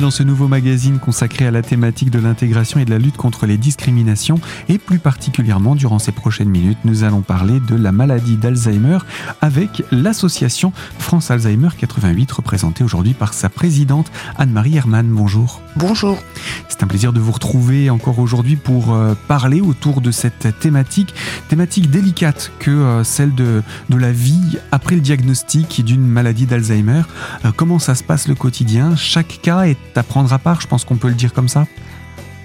Dans ce nouveau magazine consacré à la thématique de l'intégration et de la lutte contre les discriminations. Et plus particulièrement, durant ces prochaines minutes, nous allons parler de la maladie d'Alzheimer avec l'association France Alzheimer 88, représentée aujourd'hui par sa présidente Anne-Marie Hermann. Bonjour. Bonjour. C'est un plaisir de vous retrouver encore aujourd'hui pour euh, parler autour de cette thématique, thématique délicate que euh, celle de, de la vie après le diagnostic d'une maladie d'Alzheimer. Euh, comment ça se passe le quotidien? Chaque cas est à prendre à part, je pense qu'on peut le dire comme ça.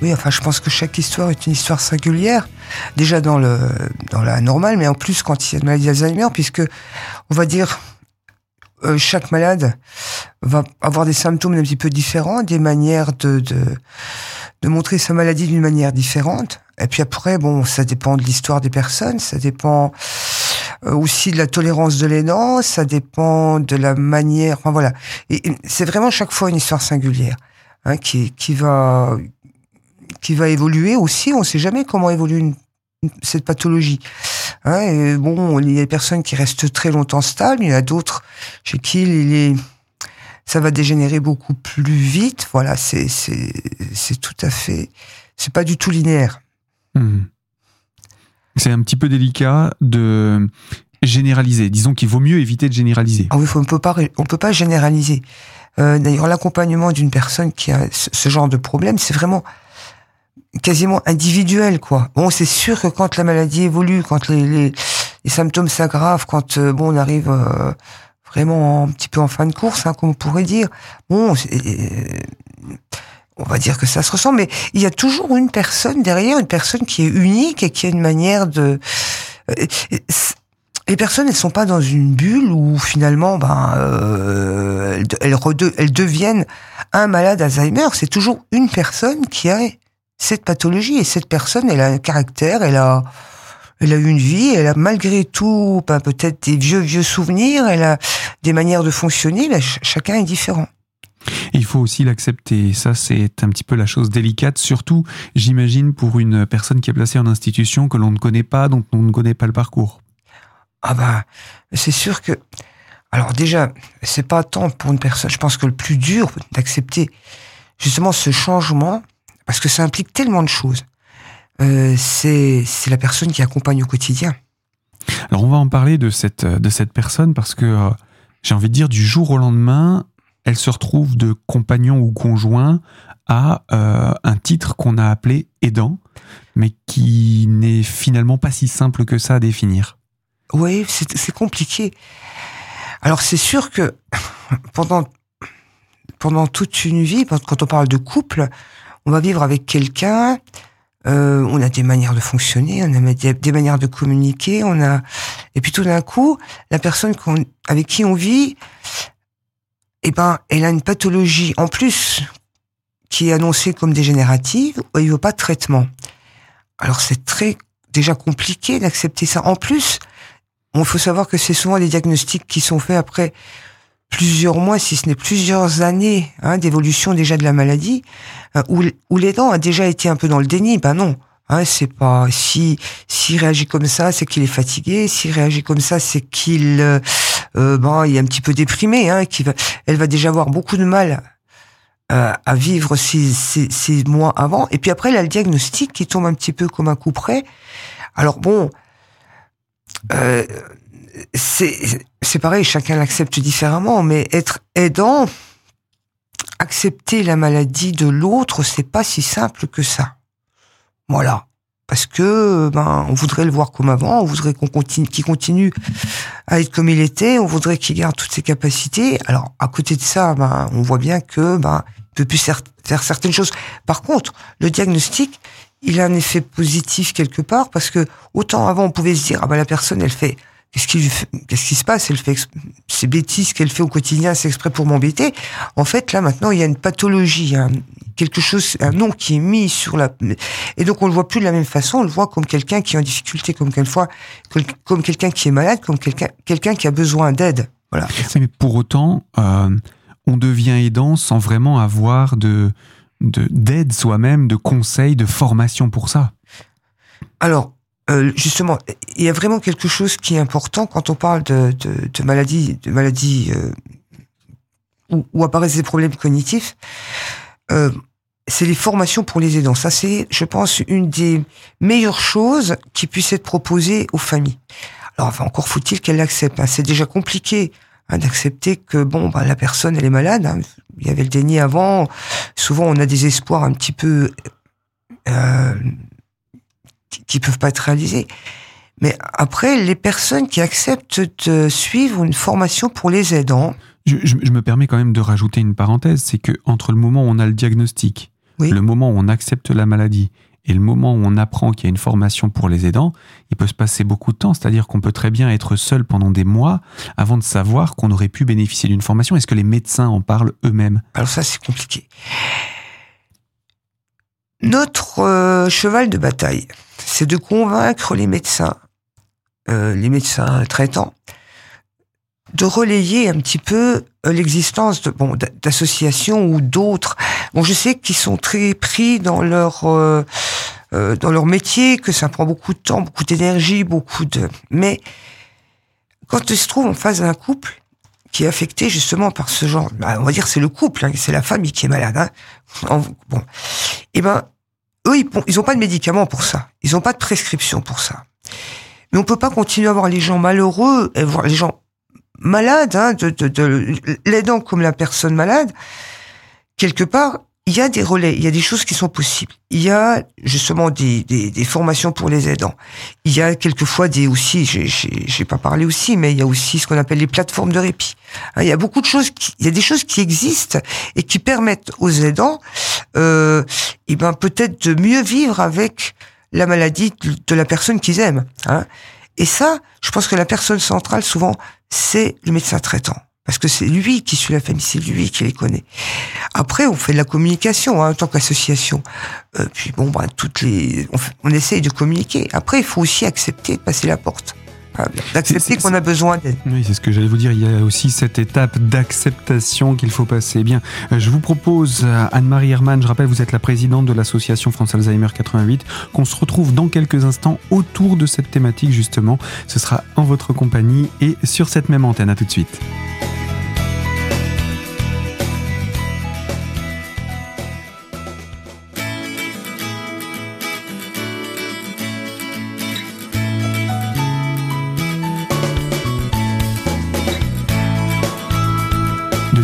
Oui, enfin, je pense que chaque histoire est une histoire singulière. Déjà dans le dans la normale, mais en plus quand il y a une maladie d'Alzheimer, puisque on va dire euh, chaque malade va avoir des symptômes un petit peu différents, des manières de, de, montrer sa maladie d'une manière différente. Et puis après, bon, ça dépend de l'histoire des personnes, ça dépend aussi de la tolérance de l'aidant, ça dépend de la manière. Enfin voilà, c'est vraiment chaque fois une histoire singulière hein, qui qui va qui va évoluer aussi. On ne sait jamais comment évolue une, cette pathologie. Hein, bon, il y a des personnes qui restent très longtemps stables, il y en a d'autres chez qui il est, ça va dégénérer beaucoup plus vite. Voilà, c'est c'est c'est tout à fait, c'est pas du tout linéaire. Hmm. C'est un petit peu délicat de généraliser. Disons qu'il vaut mieux éviter de généraliser. Ah oui, on peut pas, on peut pas généraliser. Euh, D'ailleurs, l'accompagnement d'une personne qui a ce genre de problème, c'est vraiment quasiment individuel, quoi. Bon, c'est sûr que quand la maladie évolue, quand les, les, les symptômes s'aggravent, quand euh, bon, on arrive euh, vraiment un petit peu en fin de course, hein, comme on pourrait dire, bon, on va dire que ça se ressent, mais il y a toujours une personne derrière, une personne qui est unique et qui a une manière de. Les personnes, elles sont pas dans une bulle où finalement, ben, euh, elles, elles, deviennent un malade Alzheimer. C'est toujours une personne qui a cette pathologie et cette personne, elle a un caractère, elle a, elle a une vie, elle a malgré tout, ben, peut-être des vieux vieux souvenirs, elle a des manières de fonctionner. Ben, ch chacun est différent. Il faut aussi l'accepter. Ça, c'est un petit peu la chose délicate, surtout, j'imagine, pour une personne qui est placée en institution que l'on ne connaît pas, dont on ne connaît pas le parcours. Ah bah, c'est sûr que. Alors déjà, c'est pas tant pour une personne. Je pense que le plus dur d'accepter justement ce changement, parce que ça implique tellement de choses. Euh, c'est la personne qui accompagne au quotidien. Alors on va en parler de cette de cette personne parce que euh, j'ai envie de dire du jour au lendemain, elle se retrouve de compagnon ou conjoint à euh, un titre qu'on a appelé aidant, mais qui n'est finalement pas si simple que ça à définir. Oui, c'est compliqué. Alors c'est sûr que pendant pendant toute une vie, quand on parle de couple, on va vivre avec quelqu'un. Euh, on a des manières de fonctionner, on a des manières de communiquer, on a et puis tout d'un coup, la personne avec qui on vit, eh ben, elle a une pathologie en plus qui est annoncée comme dégénérative, où il n'y a pas de traitement. Alors c'est très déjà compliqué d'accepter ça. En plus, il faut savoir que c'est souvent des diagnostics qui sont faits après plusieurs mois, si ce n'est plusieurs années hein, d'évolution déjà de la maladie, euh, où, où l'aidant a déjà été un peu dans le déni. Ben non, hein, c'est pas si s'il réagit comme ça, c'est qu'il est fatigué. S'il réagit comme ça, c'est qu'il euh, euh, bon, il est un petit peu déprimé. Hein, va, elle va déjà avoir beaucoup de mal euh, à vivre ces, ces, ces, mois avant. Et puis après, elle a le diagnostic qui tombe un petit peu comme un coup près. Alors bon, euh, c'est pareil, chacun l'accepte différemment, mais être aidant, accepter la maladie de l'autre, c'est pas si simple que ça. Voilà. Parce que ben on voudrait le voir comme avant, on voudrait qu'on continue, qu'il continue à être comme il était, on voudrait qu'il garde toutes ses capacités. Alors à côté de ça, ben on voit bien que ben il peut plus faire certaines choses. Par contre, le diagnostic, il a un effet positif quelque part parce que autant avant on pouvait se dire ah ben la personne elle fait Qu'est-ce qui, qu'est-ce qui se passe? Elle fait ces bêtises qu'elle fait au quotidien, c'est exprès pour m'embêter. En fait, là maintenant, il y a une pathologie, hein, quelque chose, un nom qui est mis sur la. Et donc, on le voit plus de la même façon. On le voit comme quelqu'un qui est en difficulté, comme quelquefois, comme quelqu'un qui est malade, comme quelqu'un, quelqu'un qui a besoin d'aide. Voilà. Mais pour autant, euh, on devient aidant sans vraiment avoir de d'aide soi-même, de conseils, de formation pour ça. Alors, euh, justement, il y a vraiment quelque chose qui est important quand on parle de, de, maladies, de euh, où, apparaissent des problèmes cognitifs. euh, c'est les formations pour les aidants. Ça, c'est, je pense, une des meilleures choses qui puissent être proposées aux familles. Alors, encore faut-il qu'elles l'acceptent. Hein. C'est déjà compliqué d'accepter que bon, bah, la personne, elle est malade. Hein. Il y avait le déni avant. Souvent, on a des espoirs un petit peu euh, qui peuvent pas être réalisés. Mais après, les personnes qui acceptent de suivre une formation pour les aidants. Je, je me permets quand même de rajouter une parenthèse, c'est que entre le moment où on a le diagnostic, le moment où on accepte la maladie et le moment où on apprend qu'il y a une formation pour les aidants, il peut se passer beaucoup de temps. C'est-à-dire qu'on peut très bien être seul pendant des mois avant de savoir qu'on aurait pu bénéficier d'une formation. Est-ce que les médecins en parlent eux-mêmes? Alors ça, c'est compliqué. Notre euh, cheval de bataille, c'est de convaincre les médecins, euh, les médecins traitants, de relayer un petit peu euh, l'existence de bon d'associations ou d'autres. Bon, je sais qu'ils sont très pris dans leur euh, euh, dans leur métier, que ça prend beaucoup de temps, beaucoup d'énergie, beaucoup de. Mais quand tu se trouve en face d'un couple qui est affecté justement par ce genre, bah, on va dire c'est le couple, hein, c'est la famille qui est malade. Hein. Bon, et eh ben eux ils, ils ont pas de médicaments pour ça, ils ont pas de prescription pour ça. Mais on peut pas continuer à voir les gens malheureux et voir les gens malade, hein, de, de, de l'aidant comme la personne malade, quelque part, il y a des relais, il y a des choses qui sont possibles. Il y a justement des, des, des formations pour les aidants. Il y a quelquefois des aussi, j'ai pas parlé aussi, mais il y a aussi ce qu'on appelle les plateformes de répit. Hein, il y a beaucoup de choses, qui, il y a des choses qui existent et qui permettent aux aidants, euh, et ben peut-être de mieux vivre avec la maladie de la personne qu'ils aiment. Hein. Et ça, je pense que la personne centrale, souvent, c'est le médecin traitant. Parce que c'est lui qui suit la famille, c'est lui qui les connaît. Après, on fait de la communication hein, en tant qu'association. Euh, puis bon, bah, toutes les, on, on essaye de communiquer. Après, il faut aussi accepter de passer la porte d'accepter qu'on a besoin d'aide. Oui, c'est ce que j'allais vous dire. Il y a aussi cette étape d'acceptation qu'il faut passer. Eh bien, euh, je vous propose, euh, Anne-Marie Hermann, je rappelle, vous êtes la présidente de l'association France Alzheimer 88, qu'on se retrouve dans quelques instants autour de cette thématique, justement. Ce sera en votre compagnie et sur cette même antenne. À tout de suite.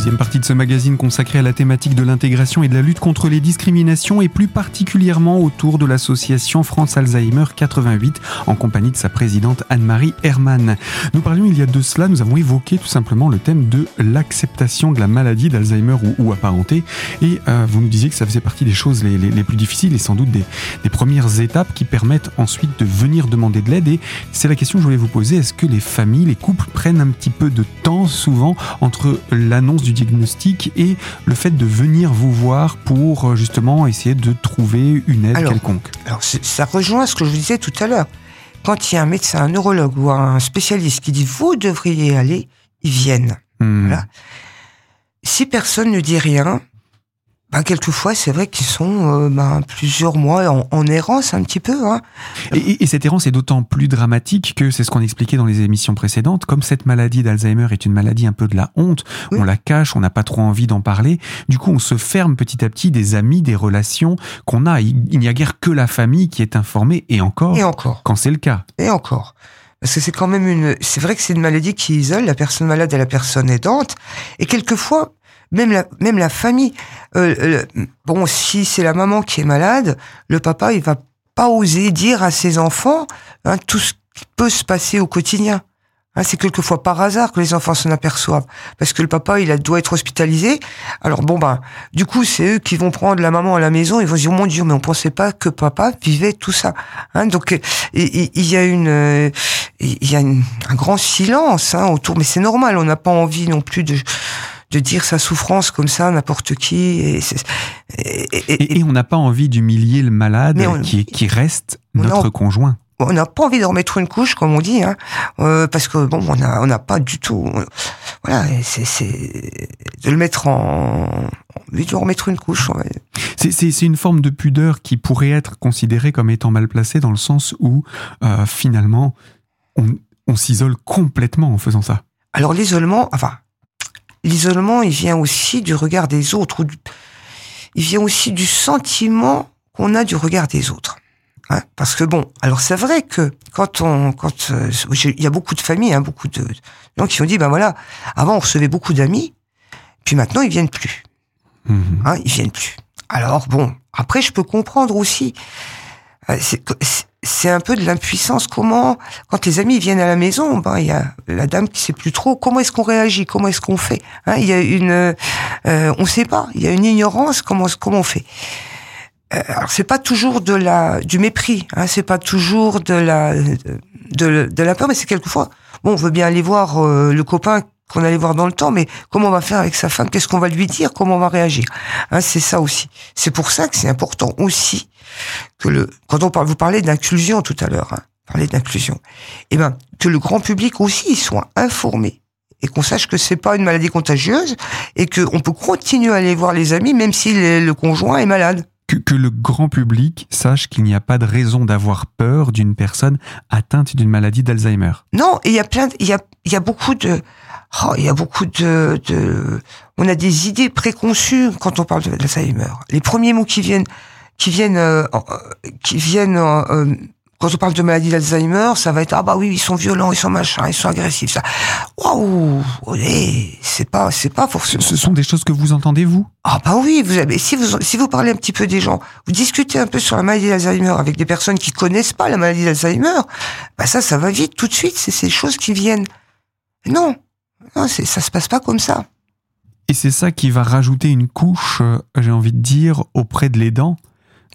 Deuxième partie de ce magazine consacré à la thématique de l'intégration et de la lutte contre les discriminations et plus particulièrement autour de l'association France Alzheimer 88 en compagnie de sa présidente Anne-Marie Hermann. Nous parlions il y a de cela, nous avons évoqué tout simplement le thème de l'acceptation de la maladie d'Alzheimer ou, apparentée. Et euh, vous nous disiez que ça faisait partie des choses les, plus difficiles et sans doute des, premières étapes qui permettent ensuite de venir demander de l'aide. Et c'est la question que je voulais vous poser, est-ce que les familles, les couples prennent un petit peu de temps souvent entre l'annonce du diagnostic et le fait de venir vous voir pour euh, justement essayer de trouver une aide quelconque Alors ça rejoint ce que je vous disais tout à l'heure. Quand il y a un médecin, un neurologue ou un spécialiste qui dit vous devriez aller, ils viennent. Hmm. Si personne ne dit rien, ben, quelquefois, c'est vrai qu'ils sont euh, ben, plusieurs mois en, en, errance un petit peu. Hein. Et, et, cette errance est d'autant plus dramatique que c'est ce qu'on expliquait dans les émissions précédentes. Comme cette maladie d'Alzheimer est une maladie un peu de la honte, on la cache, on n'a pas trop envie d'en parler. Du coup, on se ferme petit à petit des amis, des relations qu'on a. Il, n'y a guère que la famille qui est informée, et encore, et encore. quand c'est le cas. Et encore. Parce que c'est quand même une, c'est vrai que c'est une maladie qui isole la personne malade et la personne aidante. Et quelquefois, même la, même la famille. Euh, bon, si c'est la maman qui est malade, le papa, il va pas oser dire à ses enfants hein, tout ce qui peut se passer au quotidien. Hein, c'est quelquefois par hasard que les enfants s'en aperçoivent, parce que le papa, il doit être hospitalisé. Alors bon, ben, du coup, c'est eux qui vont prendre la maman à la maison. Ils vont se dire, mon Dieu, mais on pensait pas que papa vivait tout ça. Hein, donc, il y a une, il y a un grand silence hein, autour, mais c'est normal. On n'a pas envie non plus de de dire sa souffrance comme ça n'importe qui. Et, et, on n'a pas envie d'humilier le malade qui, qui reste notre conjoint. On n'a pas envie de remettre une couche, comme on dit, hein, euh, parce que bon, on n'a on a pas du tout. Voilà, c'est de le mettre en, de remettre une couche. C'est une forme de pudeur qui pourrait être considérée comme étant mal placée dans le sens où euh, finalement on, on s'isole complètement en faisant ça. Alors l'isolement, enfin l'isolement, il vient aussi du regard des autres. il vient aussi du sentiment qu'on a du regard des autres. Hein, parce que bon, alors c'est vrai que quand on, quand euh, il y a beaucoup de familles, hein, beaucoup de gens qui ont dit ben voilà, avant on recevait beaucoup d'amis, puis maintenant ils viennent plus. Mhm. Hein, ils viennent plus. Alors bon, après je peux comprendre aussi. Euh, c'est un peu de l'impuissance. Comment, quand les amis viennent à la maison, ben il y a la dame qui sait plus trop. Comment est-ce qu'on réagit Comment est-ce qu'on fait hein, Il y a une, euh, on sait pas. Il y a une ignorance. Comment comment on fait euh, alors c'est pas toujours de la du mépris, hein, c'est pas toujours de la de, de la peur, mais c'est quelquefois bon, on veut bien aller voir euh, le copain qu'on allait voir dans le temps, mais comment on va faire avec sa femme? Qu'est-ce qu'on va lui dire? Comment on va réagir? Hein, C'est ça aussi. C'est pour ça que c'est important aussi que le quand on parle, vous parlez d'inclusion tout à l'heure, hein, parler d'inclusion, eh ben que le grand public aussi soit informé et qu'on sache que c'est pas une maladie contagieuse et qu'on peut continuer à aller voir les amis même si le conjoint est malade que, le grand public sache qu'il n'y a pas de raison d'avoir peur d'une personne atteinte d'une maladie d'Alzheimer. Non, il y a plein, il y a, il y a beaucoup de, oh, il y a beaucoup de, de, on a des idées préconçues quand on parle d'Alzheimer. Les premiers mots qui viennent, qui viennent, euh, qui viennent euh, quand on parle de maladie d'Alzheimer, ça va être ah bah oui ils sont violents, ils sont machins, ils sont agressifs. Ça, waouh, c'est pas c'est pas forcément. Ce sont des choses que vous entendez vous? Ah bah oui, vous avez si vous si vous parlez un petit peu des gens, vous discutez un peu sur la maladie d'Alzheimer avec des personnes qui connaissent pas la maladie d'Alzheimer, bah ça ça va vite tout de suite, c'est ces choses qui viennent. Non, non c'est ça se passe pas comme ça. Et c'est ça qui va rajouter une couche, euh, j'ai envie de dire, auprès de l'aidant,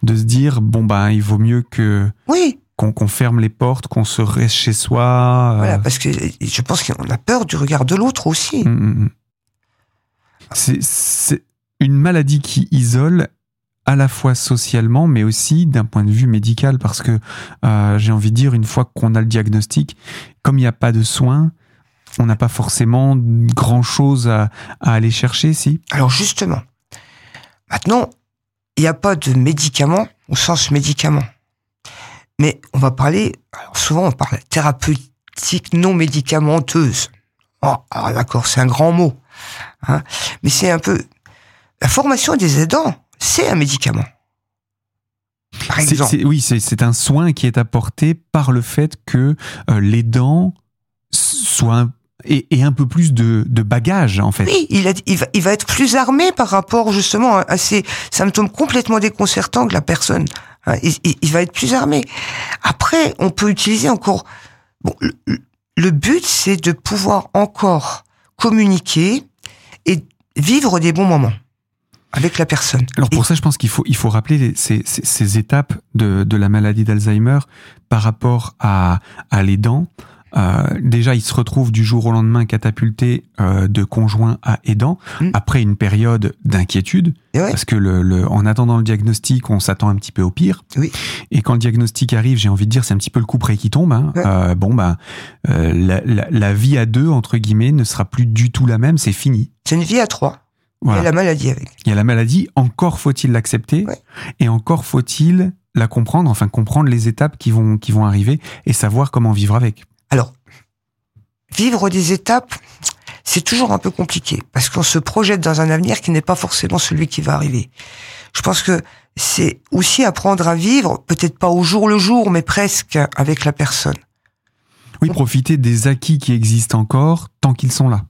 de se dire bon bah il vaut mieux que oui qu'on ferme les portes, qu'on se reste chez soi. Euh. Voilà, parce que je pense qu'on a peur du regard de l'autre aussi. Hum, hum, hum. C'est une maladie qui isole à la fois socialement, mais aussi d'un point de vue médical, parce que euh, j'ai envie de dire, une fois qu'on a le diagnostic, comme il n'y a pas de soins, on n'a pas forcément grand-chose à, à aller chercher, si? Alors justement, maintenant, il n'y a pas de médicaments au sens médicament. Mais on va parler, alors souvent on parle thérapeutique non médicamenteuse. Oh, d'accord, c'est un grand mot. Hein mais c'est un peu... La formation des aidants, c'est un médicament. Par exemple. oui, c'est un soin qui est apporté par le fait que euh, l'aidant soit un et, un peu plus de, de bagage en fait. Oui, il, il, va, il va être plus armé par rapport justement à ces symptômes complètement déconcertants que la personne Hein, il, va être plus armé. Après, on peut utiliser encore. Bon, le, but, c'est de pouvoir encore communiquer et vivre des bons moments avec la personne. Alors pour ça, je pense qu'il faut il faut rappeler ces, ces, étapes de, de la maladie d'Alzheimer par rapport à, à les dents. Euh, déjà, il se retrouve du jour au lendemain catapulté euh, de conjoint à aidant, mm. après une période d'inquiétude, parce que le, en attendant le diagnostic, on s'attend un petit peu au pire. Oui. Et quand le diagnostic arrive, j'ai envie de dire, c'est un petit peu le coup près qui tombe. Hein. Euh, bon, ben, la, la, la, vie à deux entre guillemets ne sera plus du tout la même. C'est fini. C'est une vie à trois. Voilà. Il y a la maladie avec. Il y a la maladie. Encore faut-il l'accepter, et encore faut-il la comprendre, enfin comprendre les étapes qui vont qui vont arriver et savoir comment vivre avec. Alors, vivre des étapes, c'est toujours un peu compliqué parce qu'on se projette dans un avenir qui n'est pas forcément celui qui va arriver. Je pense que c'est aussi apprendre à vivre, peut-être pas au jour le jour, mais presque avec la personne. Oui, profiter des acquis qui existent encore tant qu'ils sont là.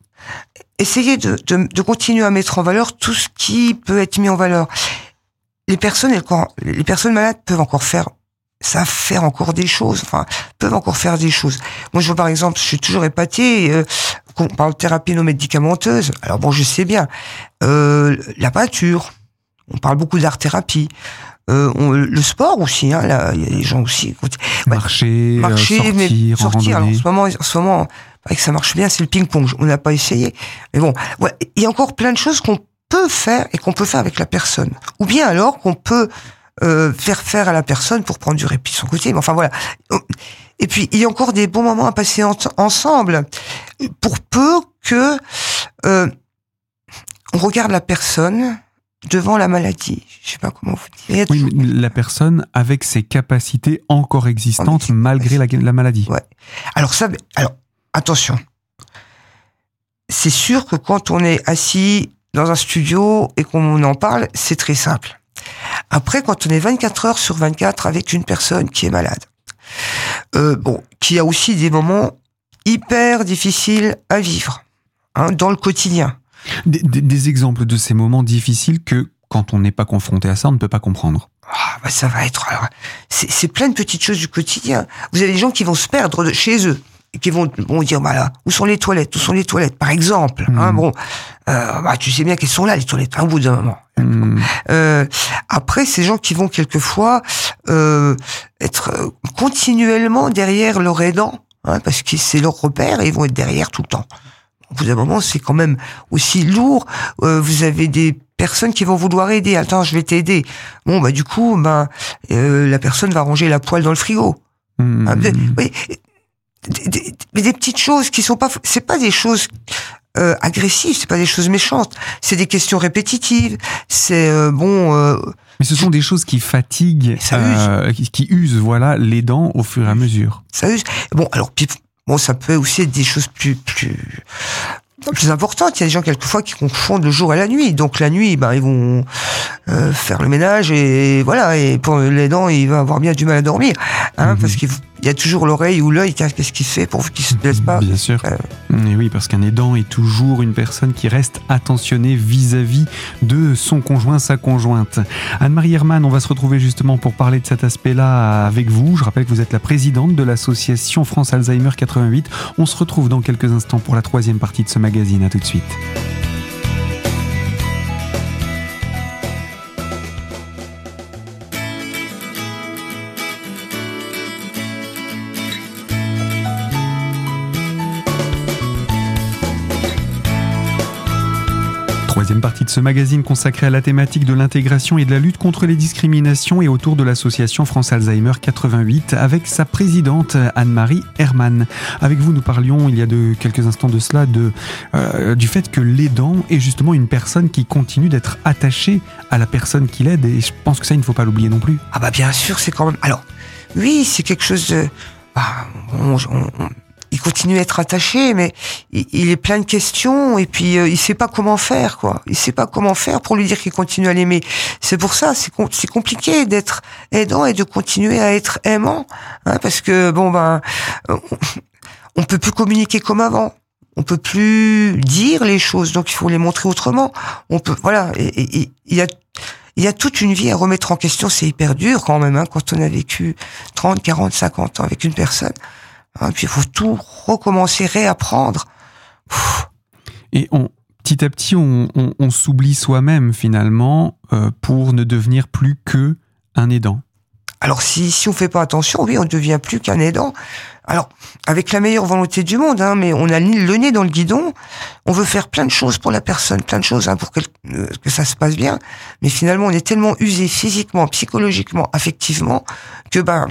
Essayer de, de, continuer à mettre en valeur tout ce qui peut être mis en valeur. Les personnes, les personnes malades peuvent encore faire savent faire encore des choses, enfin, peuvent encore faire des choses. Moi, je vois par exemple, je suis toujours épaté, euh, on parle de thérapie non médicamenteuse. Alors bon, je sais bien, euh, la peinture, on parle beaucoup d'art-thérapie. Euh, le sport aussi, hein, là, il y a des gens aussi. marcher, euh, marcher, sortir, mais sortir. Alors, en ce moment, en ce moment, que ça marche bien, c'est le ping-pong. On n'a pas essayé, mais bon, ouais, il y a encore plein de choses qu'on peut faire et qu'on peut faire avec la personne. Ou bien alors qu'on peut euh, faire faire à la personne pour prendre du répit de son côté. Mais enfin voilà. Et puis il y a encore des bons moments à passer ensemble, pour peu que euh, on regarde la personne devant la maladie. Je sais pas comment vous dire. Oui, la personne avec ses capacités encore existantes malgré la, la, maladie. Ouais. Alors ça, alors attention. C'est sûr que quand on est assis dans un studio et qu'on en parle, c'est très simple. Après, quand on est 24 heures sur 24 avec une personne qui est malade, euh, bon, qui a aussi des moments hyper difficiles à vivre hein, dans le quotidien. Des, des- des exemples de ces moments difficiles que, quand on n'est pas confronté à ça, on ne peut pas comprendre. Ah, bah ça va être. alors, C'est plein de petites choses du quotidien. Vous avez des gens qui vont se perdre de chez eux. Et qui vont, vont dire, bah là, où sont les toilettes? Où sont les toilettes? Par exemple. Hein, Mhm. bon, euh, bah, tu sais bien qu'elles sont là, les toilettes, hein, au bout d'un moment. Hmm. Euh, après, ces gens qui vont quelquefois euh, être euh, continuellement derrière leur aidant, hein, parce que c'est leur repère et ils vont être derrière tout le temps. Au bout d'un moment, c'est quand même aussi lourd. Euh, vous avez des personnes qui vont vouloir aider. Attends, je vais t'aider. Bon, bah du coup, bah, euh, la personne va ranger la poêle dans le frigo. Ah, des- des petites choses qui sont pas, c'est pas des choses euh, agressives, c'est pas des choses méchantes, c'est des questions répétitives, c'est euh, bon, euh, Mais ce sont des choses qui fatiguent, euh, qui, qui usent, voilà, les dents au fur et à mesure. ça use. Bon, alors puis, bon, ça peut aussi être des choses plus plus plus importantes. Il y a des gens quelquefois qui confondent le jour et la nuit. Donc la nuit, ben ils vont euh, faire le ménage et voilà. Et pour les dents, il va avoir bien du mal à dormir, hein, Mhm. parce qu'il y a toujours l'oreille ou l'œil. Qu'est-ce qu'il fait pour qu'il se blesse pas Bien sûr. Euh. Et oui, parce qu'un aidant est toujours une personne qui reste attentionnée vis-à-vis de son conjoint, sa conjointe. Anne-Marie Hermann, on va se retrouver justement pour parler de cet aspect-là avec vous. Je rappelle que vous êtes la présidente de l'association France Alzheimer 88. On se retrouve dans quelques instants pour la troisième partie de ce magazine. À tout de suite. Partie de ce magazine consacré à la thématique de l'intégration et de la lutte contre les discriminations et autour de l'association France Alzheimer 88 avec sa présidente Anne-Marie Hermann. Avec vous, nous parlions il y a de quelques instants de cela de, euh, du fait que l'aidant est justement une personne qui continue d'être attachée à la personne qui l'aide et je pense que ça, il ne faut pas l'oublier non plus. Ah bah bien sûr, c'est quand même. Alors, oui, c'est quelque chose de. Bah, il continue à être attaché, mais il, est plein de questions et puis euh, il sait pas comment faire, quoi. Il sait pas comment faire pour lui dire qu'il continue à l'aimer. C'est pour ça, c'est com- c'est compliqué d'être aidant et de continuer à être aimant, hein, parce que bon ben, euh, on, peut plus communiquer comme avant. On peut plus dire les choses, donc il faut les montrer autrement. On peut, voilà, il y a toute une vie à remettre en question, c'est hyper dur quand même, hein, quand on a vécu 30, 40, 50 ans avec une personne. Hein, puis il faut tout recommencer, réapprendre. Pff, Et on, petit à petit, on, on- on s'oublie soi-même finalement euh, pour ne devenir plus que un aidant. Alors si, si on fait pas attention, oui, on devient plus qu'un aidant. Alors, avec la meilleure volonté du monde, hein, mais on a le nez dans le guidon, on veut faire plein de choses pour la personne, plein de choses hein, pour que, euh, que ça se passe bien, mais finalement on est tellement usé physiquement, psychologiquement, affectivement, que ben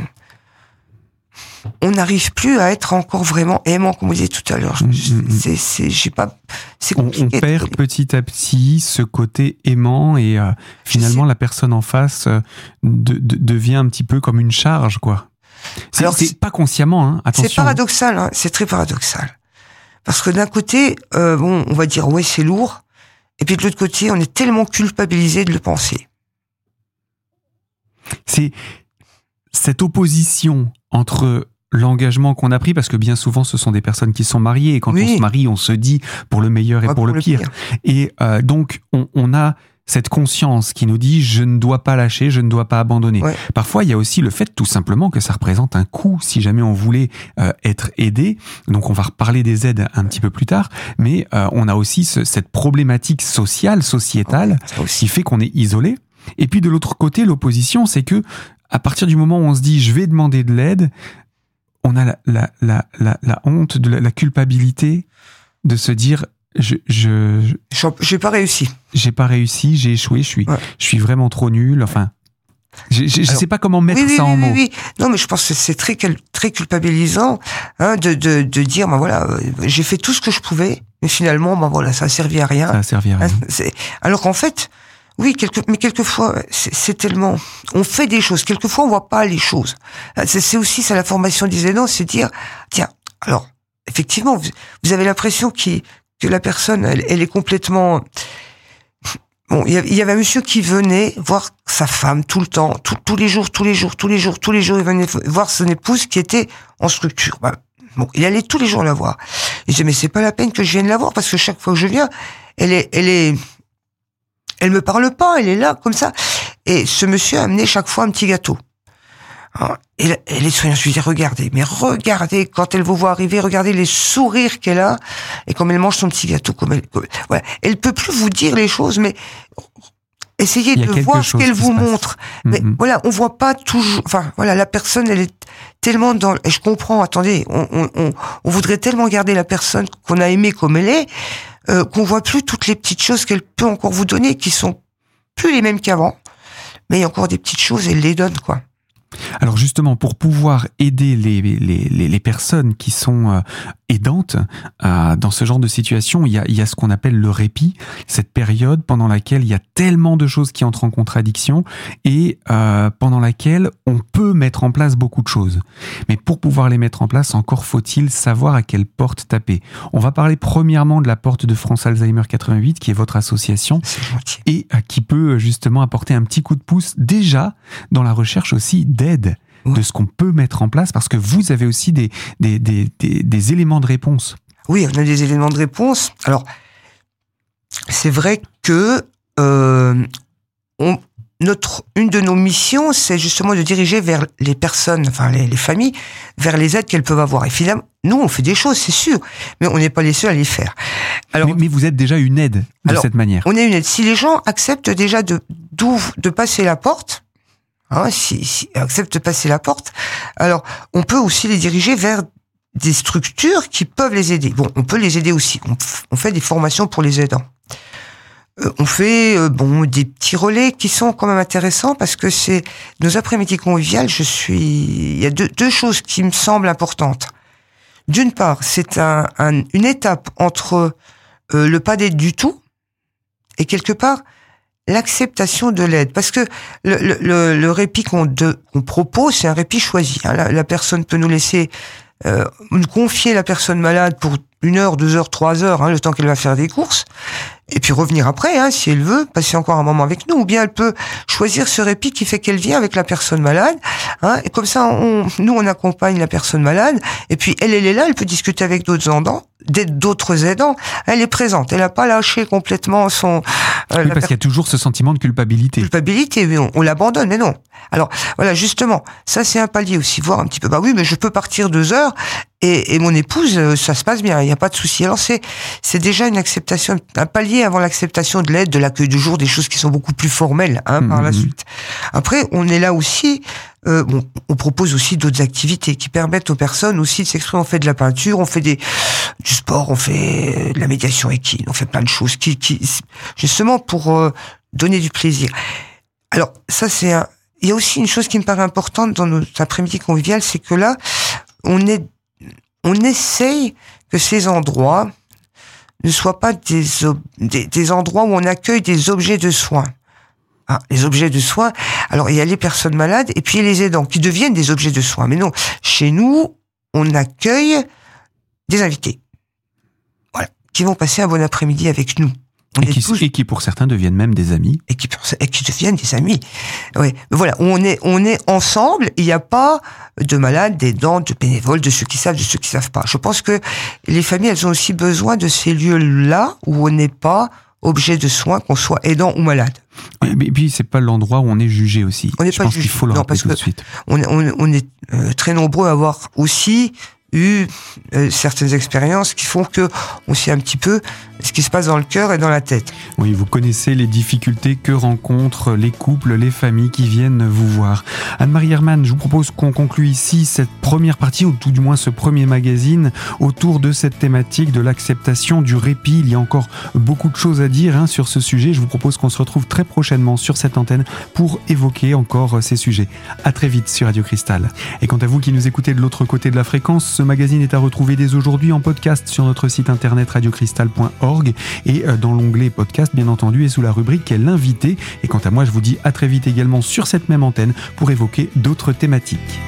on n'arrive plus à être encore vraiment aimant, comme vous disiez tout à l'heure. Mm, mm, mm. C'est, c'est, j'ai pas, c'est On, on de- perd petit à petit ce côté aimant et euh, finalement la personne en face euh, de- de- devient un petit peu comme une charge, quoi. C'est Alors, c'est c'est- pas consciemment, hein, attention. C'est paradoxal, hein, c'est très paradoxal. Parce que d'un côté, euh, bon, on va dire ouais c'est lourd, et puis de l'autre côté, on est tellement culpabilisé de le penser. C'est cette opposition entre l'engagement qu'on a pris, parce que bien souvent ce sont des personnes qui sont mariées, et quand Oui. on se marie, on se dit pour le meilleur et pour, le pire. Et euh, donc, on, on a cette conscience qui nous dit je ne dois pas lâcher, je ne dois pas abandonner. Ouais. Parfois, il y a aussi le fait tout simplement que ça représente un coût si jamais on voulait euh, être aidé. Donc, on va reparler des aides un petit peu plus tard, mais euh, on a aussi ce- cette problématique sociale, sociétale, qui fait qu'on est isolé. Et puis de l'autre côté, l'opposition, c'est que à partir du moment où on se dit je vais demander de l'aide, on a la, la, la, la, la honte, de la, la culpabilité de se dire je je je- J'ai pas réussi. j'ai pas réussi, j'ai échoué, je suis Ouais. je suis vraiment trop nul. Enfin, j'ai- je Alors, sais pas comment mettre oui, oui, ça oui, en oui, mots. oui. Non, mais je pense que c'est très très culpabilisant hein, de, de de dire ben voilà, j'ai fait tout ce que je pouvais, mais finalement ben voilà, ça a servi à rien. Ça a servi à rien. Hein, c'est- Alors qu'en fait, oui, mais quelquefois, c'est tellement, on fait des choses. Quelquefois, on voit pas les choses. Ah, C'est aussi ça la formation des aidants, c'est dire, tiens, alors effectivement, vous, vous avez l'impression qu'il- que la personne, elle, elle est complètement Bon, il y avait un monsieur qui venait voir sa femme tout le temps, tous les jours, tous les jours, tous les jours, tous les jours, il venait voir son épouse qui était en structure. Bah, bon, il allait tous les jours la voir. Il disait mais c'est pas la peine que je vienne la voir parce que chaque fois que je viens, elle est, elle est, elle me parle pas, elle est là comme ça. Et ce monsieur a amené chaque fois un petit gâteau. Hein, et, les soignants, je lui dis, regardez, mais regardez, quand elle vous voit arriver, regardez les sourires qu'elle a, et comme elle mange son petit gâteau, comme elle, voilà. Elle peut plus vous dire les choses, mais essayez de voir ce qu'elle vous montre. Mais voilà, on voit pas toujours, enfin, voilà, la personne, elle est tellement dans, et je comprends, attendez, on, on, on, voudrait tellement garder la personne qu'on a aimée comme elle est, euh, qu'on voit plus toutes les petites choses qu'elle peut encore vous donner, qui sont plus les mêmes qu'avant, mais il y a encore des petites choses, elle les donne, quoi. Alors justement, pour pouvoir aider les, les, les, personnes qui sont aidantes euh, dans ce genre de situation, il y a, il y a ce qu'on appelle le répit, cette période pendant laquelle il y a tellement de choses qui entrent en contradiction et euh, pendant laquelle on peut mettre en place beaucoup de choses. Mais pour pouvoir les mettre en place, encore faut-il savoir à quelle porte taper. On va parler premièrement de la porte de France Alzheimer 88, qui est votre association, et qui peut justement apporter un petit coup de pouce déjà dans la recherche aussi d'aide de ce qu'on peut mettre en place Parce que vous avez aussi des, des, des, des, éléments de réponse. Oui, on a des éléments de réponse. Alors, c'est vrai que euh, on, notre, une de nos missions, c'est justement de diriger vers les personnes, enfin les, les familles, vers les aides qu'elles peuvent avoir. Et finalement, nous, on fait des choses, c'est sûr, mais on n'est pas les seuls à les faire. Alors, mais, vous êtes déjà une aide de cette manière. On est une aide. Si les gens acceptent déjà de, de passer la porte, hein, si, si acceptent de passer la porte, alors on peut aussi les diriger vers des structures qui peuvent les aider. Bon, on peut les aider aussi. On, fait des formations pour les aidants. Euh, on fait euh, bon des petits relais qui sont quand même intéressants parce que c'est nos après-midi conviviales. Je suis, il y a deux, deux choses qui me semblent importantes. D'une part, c'est un, une étape entre euh, le pas d'aide du tout et quelque part l'acceptation de l'aide. Parce que le, le, le répit qu'on propose, c'est un répit choisi. Hein. La, personne peut nous laisser, euh, nous confier la personne malade pour une heure, deux heures, trois heures, hein, le temps qu'elle va faire des courses, et puis revenir après, hein, si elle veut, passer encore un moment avec nous, ou bien elle peut choisir ce répit qui fait qu'elle vient avec la personne malade, hein, et comme ça, on, nous, on accompagne la personne malade, et puis elle, elle est là, elle peut discuter avec d'autres aidants, d'autres aidants, elle est présente, elle n'a pas lâché complètement son... Oui, parce qu'il y a toujours ce sentiment de culpabilité. Culpabilité, oui, on, l'abandonne, mais non. Alors, voilà, justement, ça c'est un palier aussi, voir un petit peu, bah oui, mais je peux partir deux heures, et, et mon épouse, euh, ça se passe bien, il n'y a pas de souci. Alors c'est c'est déjà une acceptation, un palier avant l'acceptation de l'aide, de l'accueil du jour, des choses qui sont beaucoup plus formelles hein, par la mhm. suite. Après, on est là aussi. Euh, bon, on propose aussi d'autres activités qui permettent aux personnes aussi de s'exprimer. On fait de la peinture, on fait des, du sport, on fait de la médiation équine, on fait plein de choses qui, qui justement pour euh, donner du plaisir. Alors ça c'est un. Il y a aussi une chose qui me paraît importante dans notre après-midi convivial, c'est que là, on est on essaye que ces endroits ne soient pas des, des, endroits où on accueille des objets de soins. Ah, les objets de soins. Alors, il y a les personnes malades et puis les aidants qui deviennent des objets de soins. Mais non, chez nous, on accueille des invités. Voilà. Qui vont passer un bon après-midi avec nous. Et qui, pour certains deviennent même des amis. Et qui, et qui deviennent des amis. Oui. Voilà, on est, on est ensemble. Il n'y a pas de malades, d'aidants, de bénévoles, de ceux qui savent, de ceux qui savent pas. Je pense que les familles, elles ont aussi besoin de ces lieux-là où on n'est pas objet de soins, qu'on soit aidant ou malade. Et puis c'est pas l'endroit où on est jugé aussi. On n'est pas pense qu'il faut le rappeler tout de suite. On, on, on est euh, très nombreux à avoir aussi eu euh, certaines expériences qui font que on sait un petit peu ce qui se passe dans le cœur et dans la tête. Oui, vous connaissez les difficultés que rencontrent les couples, les familles qui viennent vous voir. Anne-Marie Hermann, je vous propose qu'on conclue ici cette première partie, ou tout du moins ce premier magazine, autour de cette thématique de l'acceptation du répit. Il y a encore beaucoup de choses à dire hein, sur ce sujet. Je vous propose qu'on se retrouve très prochainement sur cette antenne pour évoquer encore ces sujets. À très vite sur Radio Cristal. Et quant à vous qui nous écoutez de l'autre côté de la fréquence, ce magazine est à retrouver dès aujourd'hui en podcast sur notre site internet radiocristal.org et euh, dans l'onglet podcast bien entendu et sous la rubrique l'invité. Et quant à moi, je vous dis à très vite également sur cette même antenne pour évoquer d'autres thématiques.